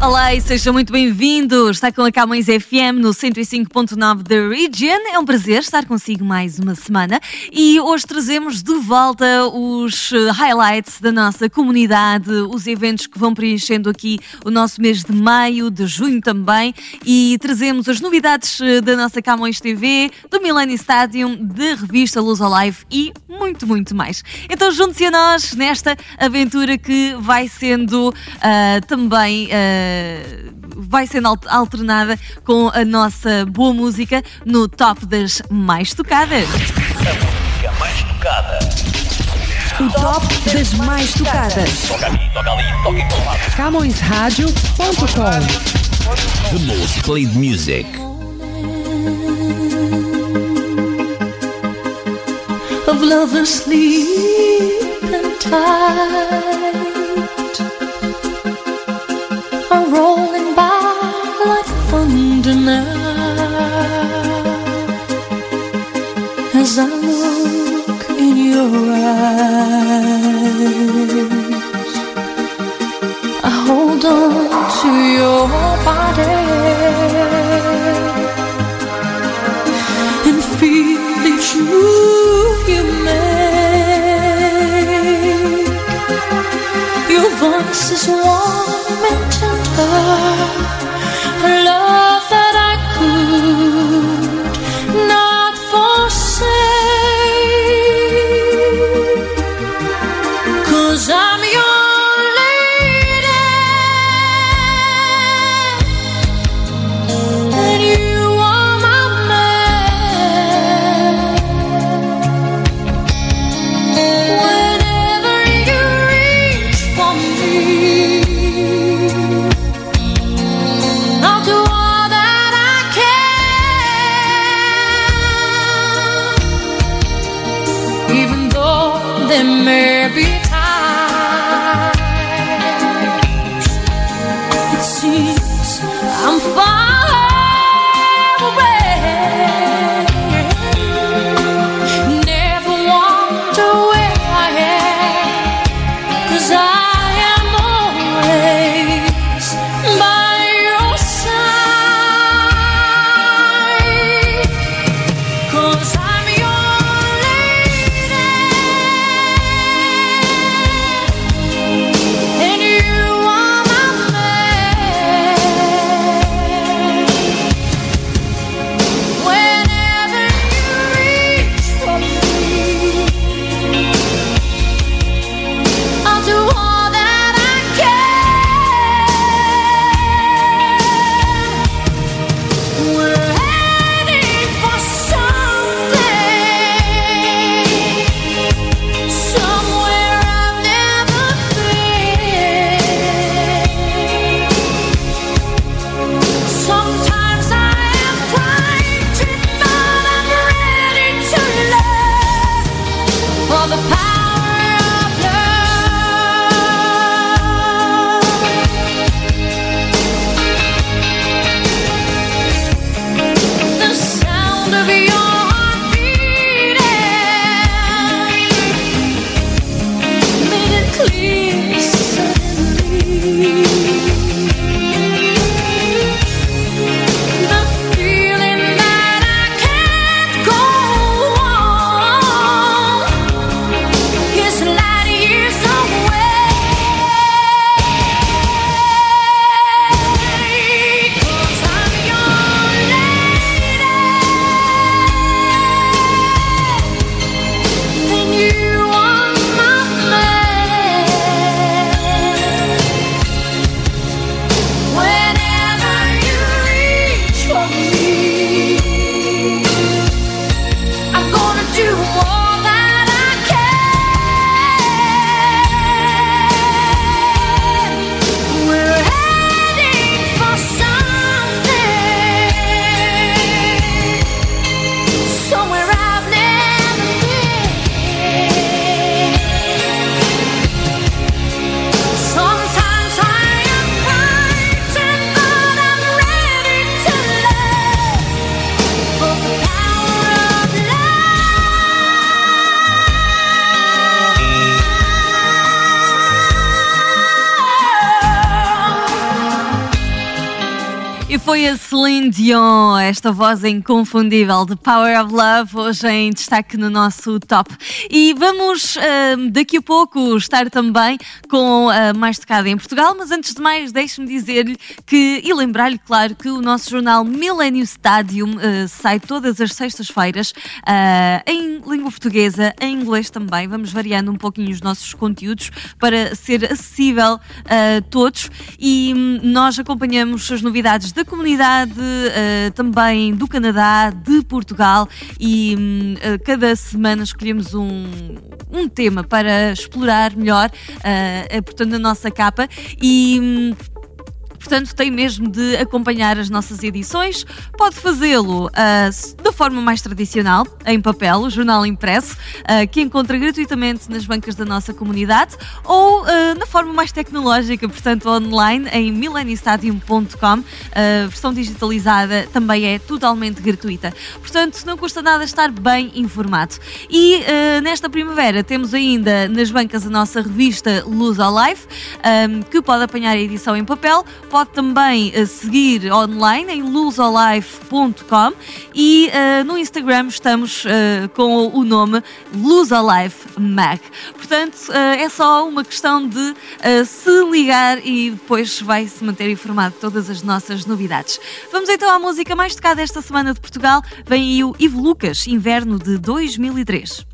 Olá e sejam muito bem-vindos. Está com a Camões FM no 105.9 da Region. É um prazer estar consigo mais uma semana e hoje trazemos de volta os eh, highlights da nossa comunidade, os eventos que vão preenchendo aqui o nosso mês de maio, de junho também e trazemos as novidades eh, da nossa Camões TV, do Millennium Stadium, da revista Luz Alive e muito, muito mais. Então junte-se a nós nesta aventura que vai sendo uh, também. Uh, vai sendo alternada com a nossa boa música no top das mais tocadas. A música mais tocada. O top das mais tocadas. Toca ali, toca ali, toca em todo lado. CamõesRádio.com The most played music. of lovers sleep and tight Dion, esta voz inconfundível de Power of Love, hoje em destaque no nosso top. E vamos uh, daqui a pouco estar também com uh, mais tocada em Portugal, mas antes de mais, deixe-me dizer-lhe que, e lembrar-lhe, claro, que o nosso jornal Millennium Stadium uh, sai todas as sextas-feiras em língua portuguesa, em inglês também. Vamos variando um pouquinho os nossos conteúdos para ser acessível a todos e nós acompanhamos as novidades da comunidade, uh, também do Canadá, de Portugal e uh, cada semana escolhemos um, um tema para explorar melhor, uh, portanto, a nossa capa e. Portanto tem mesmo de acompanhar as nossas edições. Pode fazê-lo uh, da forma mais tradicional, em papel, o jornal impresso, uh, que encontra gratuitamente nas bancas da nossa comunidade, ou uh, na forma mais tecnológica, portanto online, em millenniestadium.com. A versão digitalizada também é totalmente gratuita. Portanto, não custa nada estar bem informado. E nesta primavera temos ainda nas bancas a nossa revista Luz ao Life, um, que pode apanhar a edição em papel, pode também uh, seguir online em luzolife.com e uh, no Instagram estamos uh, com o nome Luzolife Mag. Portanto, é só uma questão de se ligar e depois vai se manter informado de todas as nossas novidades. Vamos então à música mais tocada esta semana de Portugal. Vem aí o Ivo Lucas, Inverno de 2003.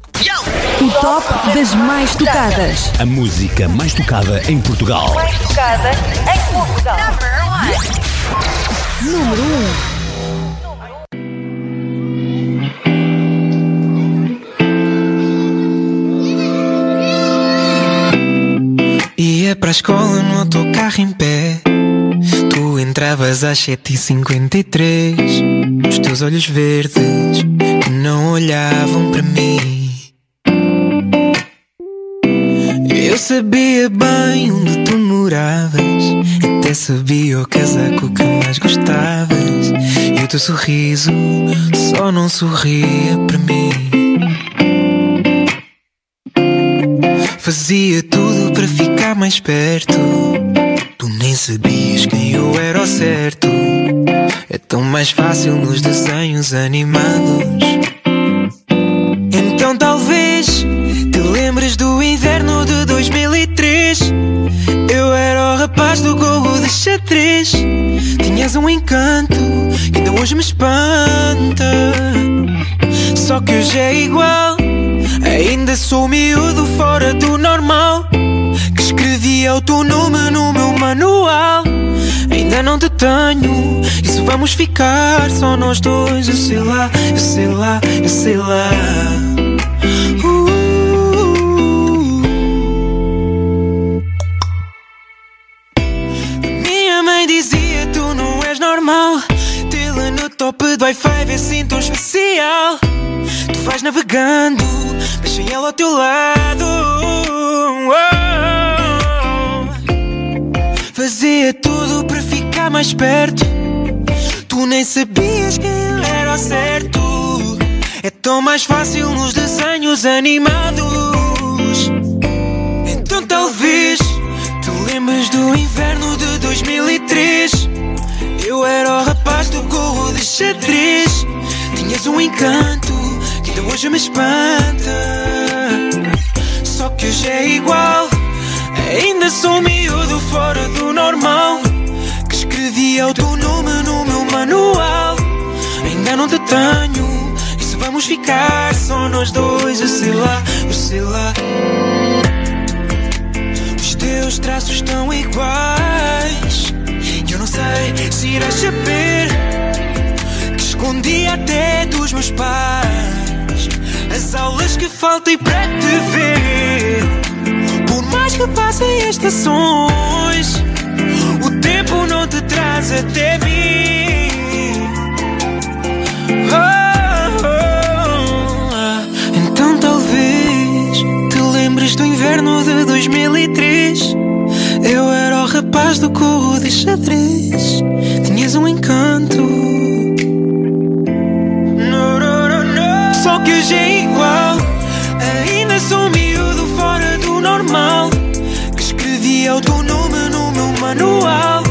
O top das mais tocadas. A música mais tocada em Portugal. Mais tocada em Portugal. Número 1. Ia para a escola no autocarro em pé. Tu entravas às 7h53. Os teus olhos verdes que não olhavam para mim. Eu sabia bem onde tu moravas, até sabia o casaco que mais gostavas. E o teu sorriso só não sorria para mim. Fazia tudo para ficar mais perto. Tu nem sabias quem eu era ao certo. É tão mais fácil nos desenhos animados. Tinhas um encanto que ainda hoje me espanta. Só que hoje é igual Ainda sou miúdo fora do normal. Que escrevia o teu nome no meu manual. Ainda não te tenho se vamos ficar só nós dois Eu sei lá, eu sei lá, eu sei lá Top do Wi-Fi vê assim tão especial. Tu vais navegando, sem ela ao teu lado. Oh. Fazia tudo para ficar mais perto. Tu nem sabias quem era ao certo. É tão mais fácil nos desenhos animados. Então talvez te lembres do inverno de 2003 Eu era o rapaz do gorro de xadrez Tinhas um encanto que ainda hoje me espanta. Só que hoje é igual. Ainda sou miúdo fora do normal. Que escrevia o teu nome no meu manual. Ainda não te tenho. E se vamos ficar só nós dois Eu sei lá, eu sei lá. Os teus traços estão iguais sei se irás saber Que escondi até dos meus pais As aulas que faltei para te ver Por mais que passem estações O tempo não te traz até mim Oh, oh, oh. Então talvez te lembres do inverno de 2003 Eu era rapaz do corro de xadrez. Tinhas um encanto. No, no, no, Só que hoje é igual. Ainda sou um miúdo fora do normal. Que escrevia o teu nome no meu manual.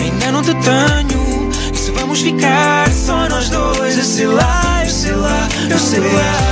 Ainda não te tenho. E se vamos ficar só nós dois Eu sei lá, eu sei lá, eu sei lá.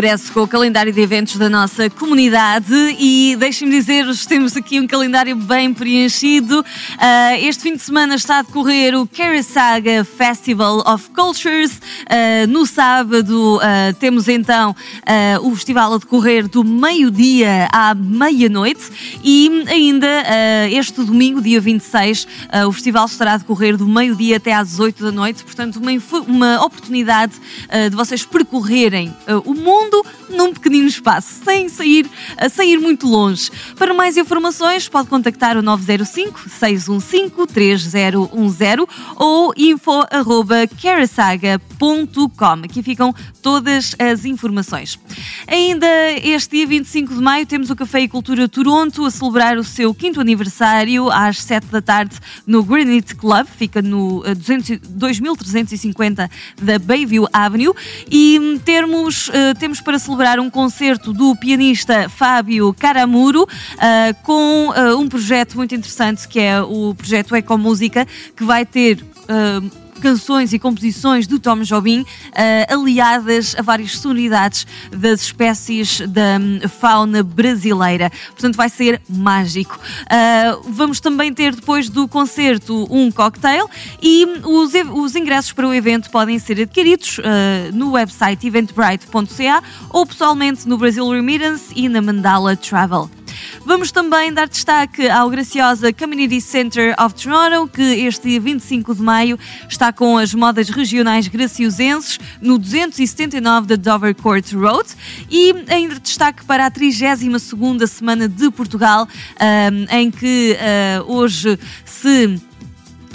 Regresso com o calendário de eventos da nossa comunidade e deixem-me dizer-vos, temos aqui um calendário bem preenchido. Ah, este fim de semana está a decorrer o Karasaga Festival of Cultures. Ah, no sábado ah, temos então o festival a decorrer do meio-dia à meia-noite e ainda este domingo, dia 26, ah, o festival estará a decorrer do meio-dia até às 8 da noite. Portanto, uma, uma oportunidade de vocês percorrerem o mundo num pequenino espaço, sem sair, ah, sem ir muito longe. Para mais informações, pode contactar o 905-615-3010 ou info.carasaga.com. Aqui ficam todas as informações. Ainda este dia 25 de maio temos o Café e Cultura Toronto a celebrar o seu quinto aniversário às 7 da tarde no Granite Club, fica no eh, 200 2350 da Bayview Avenue e hum, termos, eh, para celebrar um concerto do pianista Fábio Caramuro ah, com ah, um projeto muito interessante que é o projeto Ecomúsica que vai ter ah, canções e composições do Tom Jobim ah, aliadas a várias sonoridades das espécies da hum, fauna brasileira. Portanto, vai ser mágico. Ah, vamos também ter depois do concerto um cocktail e os, os ingressos para o evento podem ser adquiridos ah, no website eventbrite.ca ou pessoalmente no Brasil Remittance e na Mandala Travel. Vamos também dar destaque ao graciosa Community Center of Toronto, que este dia 25 de maio está com as modas regionais graciosenses no 279 da Dover Court Road. E ainda destaque para a 32ª Semana de Portugal, ahm, em que ah, hoje se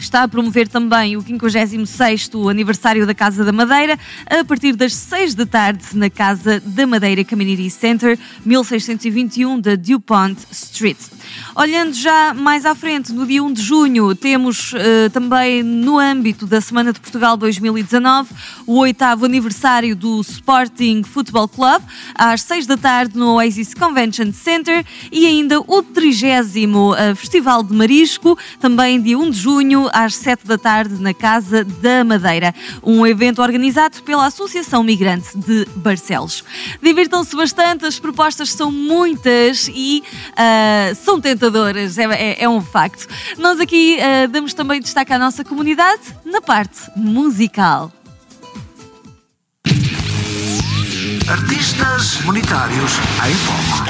está a promover também o 56º aniversário da Casa da Madeira, a partir das 6 da tarde na Casa da Madeira Community Center, 1621 da DuPont Street. Olhando já mais à frente, no dia 1 de junho, temos eh, também no âmbito da Semana de Portugal 2019 o oitavo aniversário do Sporting Football Club, às 6 da tarde no Oasis Convention Center e ainda o 30 Festival de Marisco, também dia 1 de junho, às 7 da tarde, na Casa da Madeira. Um evento organizado pela Associação Migrante de Barcelos. Divirtam-se bastante, as propostas são muitas e ah, são tentadoras, é, é- é um facto. Nós aqui ah, damos também destaque à nossa comunidade na parte musical. Artistas monetários em foco.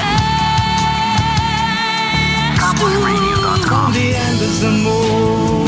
CowboyRadio.com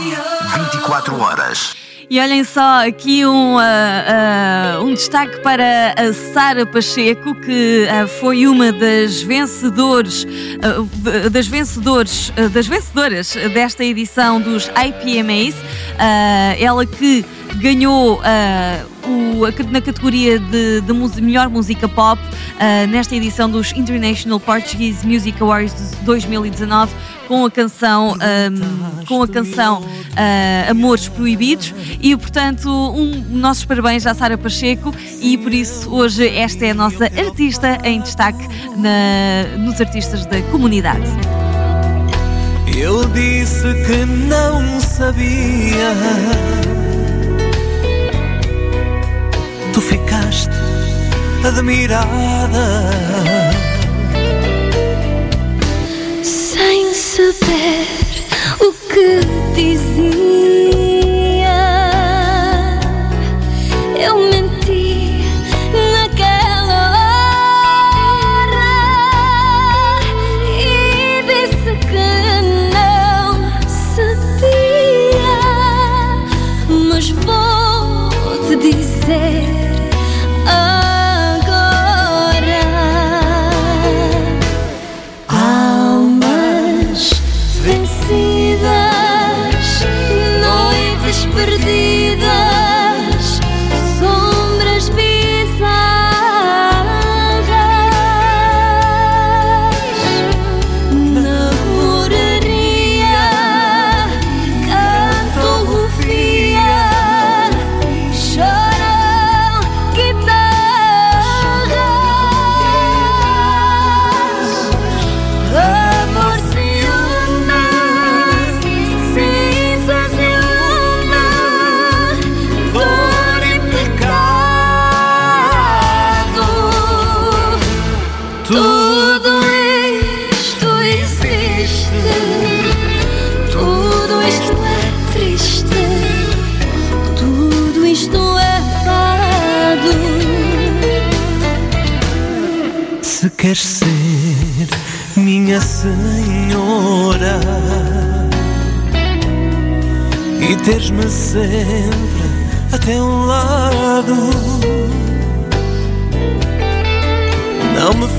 24 horas. E olhem só, aqui um, ah, ah, um destaque para a Sara Pacheco, que ah, foi uma das vencedores, ah, das vencedores, ah, das vencedoras desta edição dos IPMAs. Ah, ela que ganhou ah, o- na categoria de, de melhor música pop ah, nesta edição dos International Portuguese Music Awards de 2019 com a canção ahm, com a canção ah, Amores Proibidos e portanto um, nossos parabéns à Sara Pacheco e por isso hoje esta é a nossa artista em destaque na- nos artistas da comunidade. Eu disse que não sabia. Admirada. sem saber o que dizia.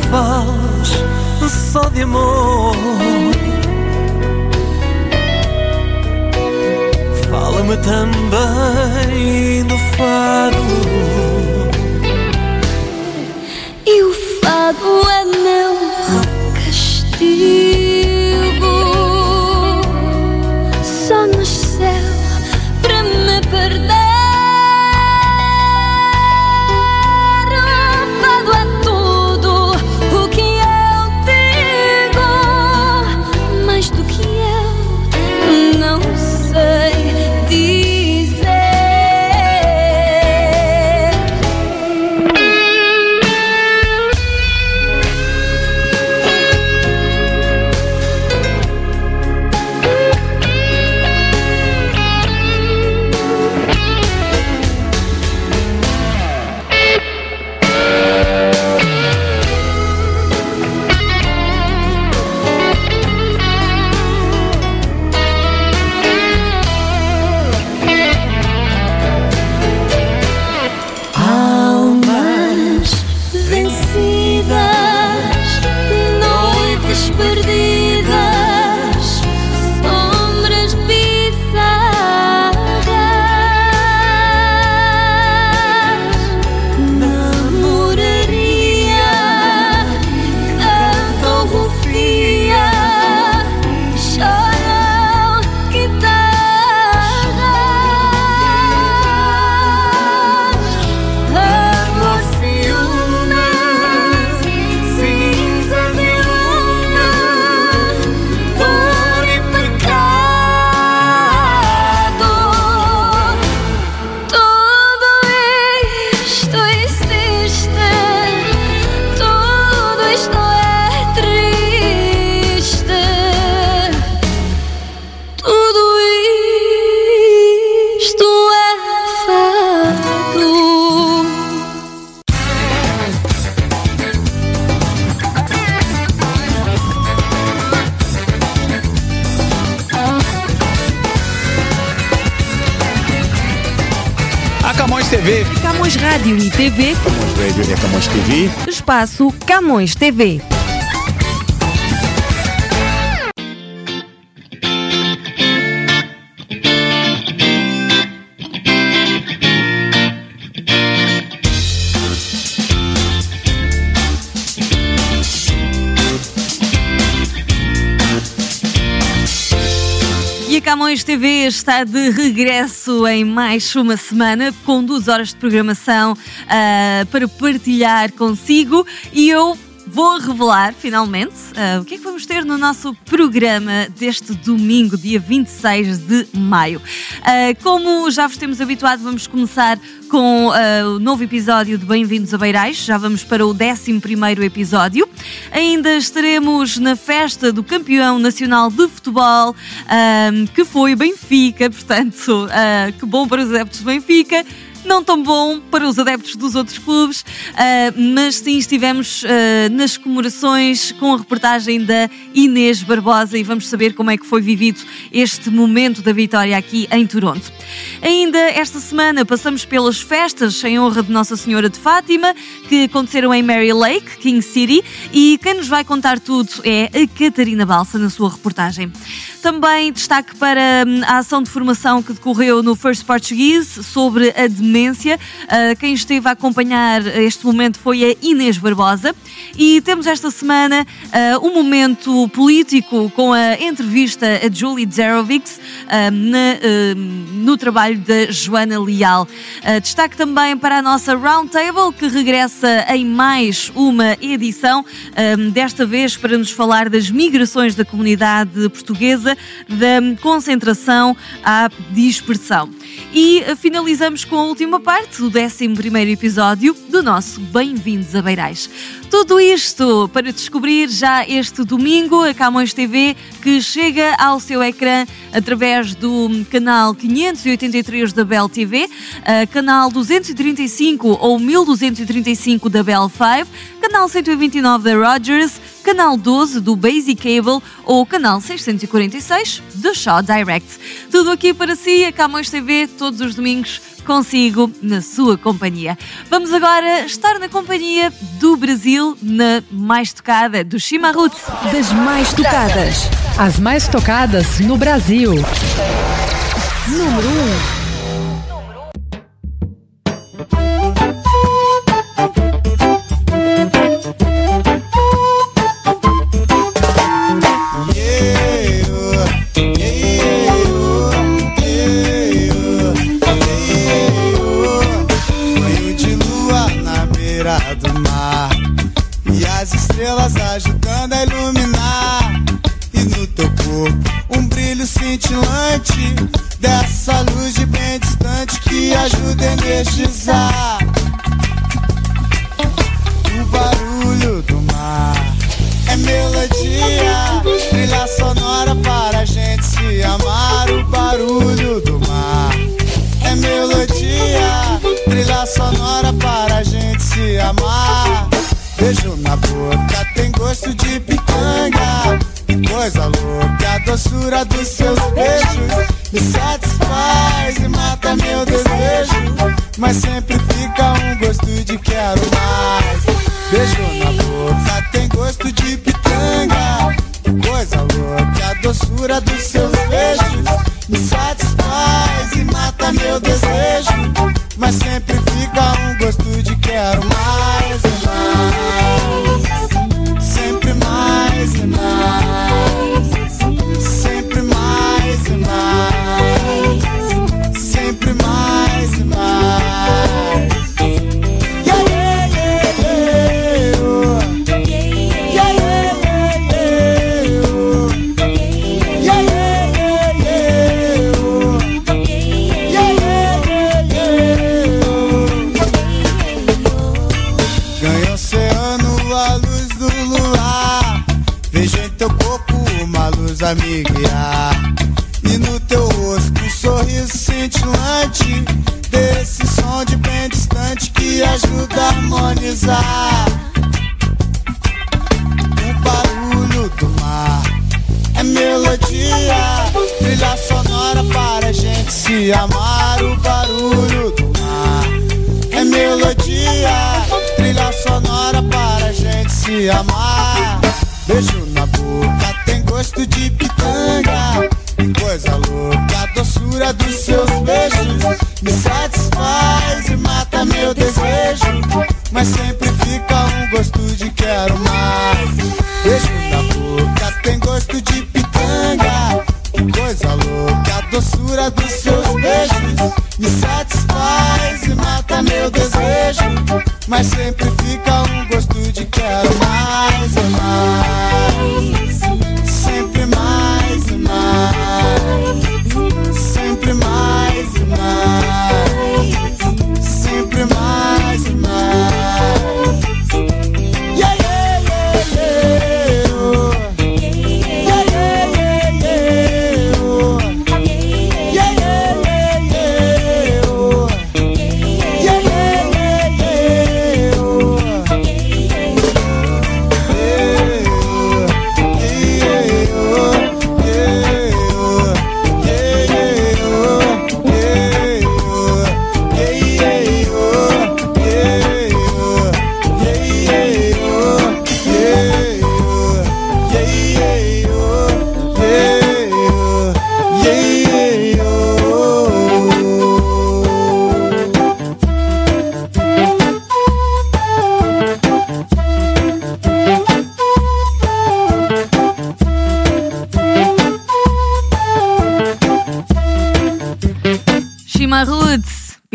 Fales só de amor. Fala-me também do fado. E o fado é meu castigo. Camões TV. espaço Camões TV. E a Camões TV está de regresso em mais uma semana com duas horas de programação ah, para partilhar consigo. E eu vou revelar finalmente ah, o que é que vamos ter no nosso programa deste domingo, dia 26 de maio. Ah, como já vos temos habituado, vamos começar com ah, o novo episódio de Bem-vindos a Beirais. Já vamos para o 11 episódio. Ainda estaremos na festa do campeão nacional de futebol, que foi Benfica. Portanto, que bom para os adeptos do Benfica. Não tão bom para os adeptos dos outros clubes, ah, mas sim estivemos ah, nas comemorações com a reportagem da Inês Barbosa e vamos saber como é que foi vivido este momento da vitória aqui em Toronto. Ainda esta semana passamos pelas festas em honra de Nossa Senhora de Fátima, que aconteceram em Mary Lake, King City, e quem nos vai contar tudo é a Catarina Balsa na sua reportagem. Também destaque para hum, a ação de formação que decorreu no First Portuguese sobre a demência. Uh, quem esteve a acompanhar este momento foi a Inês Barbosa. E temos esta semana uh, um momento político com a entrevista a Julie Zerovics na, no trabalho da Joana Leal. destaque também para a nossa Roundtable, que regressa em mais uma edição, desta vez para nos falar das migrações da comunidade portuguesa, da concentração à dispersão. E finalizamos com a última parte, o 11 episódio do nosso Bem-vindos a Beirais. Tudo isto para descobrir já este domingo a Camões TV, que chega ao seu ecrã através do canal 583 da Bell TV, canal 235 ou 1235 da Bell 5, canal 129 da Rogers, canal 12 do Basic Cable ou canal 646 do Shaw Direct. Tudo aqui para si, a Camões TV, todos os domingos consigo na sua companhia. Vamos agora estar na companhia do Brasil na mais tocada do Chimarruts. Das mais tocadas. As mais tocadas no Brasil. Número 1. Um. energizar o barulho do mar. É melodia, trilha sonora para a gente se amar. O barulho do mar. É melodia, trilha sonora para a gente se amar. Beijo na boca tem gosto de pitanga. Coisa louca, a doçura dos seus beijos. Me satisfaz. mas sempre fica um gosto de quero mais. Beijo na boca, tem gosto de pitanga. Coisa louca, a doçura dos seus beijos me satisfaz e mata meu desejo, mas sempre fica um gosto Beijo na boca tem gosto de pitanga. Coisa louca, a doçura dos seus beijos me satisfaz e mata meu desejo. Mas sempre fica um gosto de quero mais. Beijo na boca tem gosto de pitanga. Coisa louca, a doçura dos seus beijos me satisfaz e mata meu desejo. Mas sempre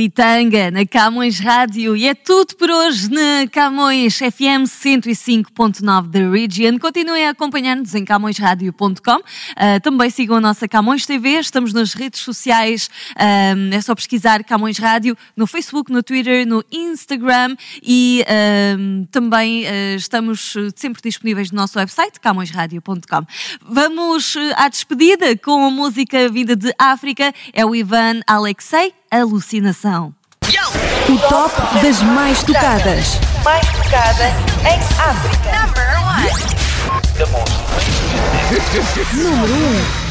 Pitanga, na Camões Rádio. E é tudo por hoje na Camões FM 105.9 da Region. Continuem a acompanhar-nos em camõesradio.com. Uh, também sigam a nossa Camões TV. Estamos nas redes sociais. Uh, é só pesquisar Camões Rádio no Facebook, no Twitter, no Instagram. E uh, também estamos sempre disponíveis no nosso website, camõesradio.com. Vamos à despedida com a música vinda de África. É o Ivan Alexei alucinação. O top das mais tocadas. Mais tocada em África. Número 1. Número 1.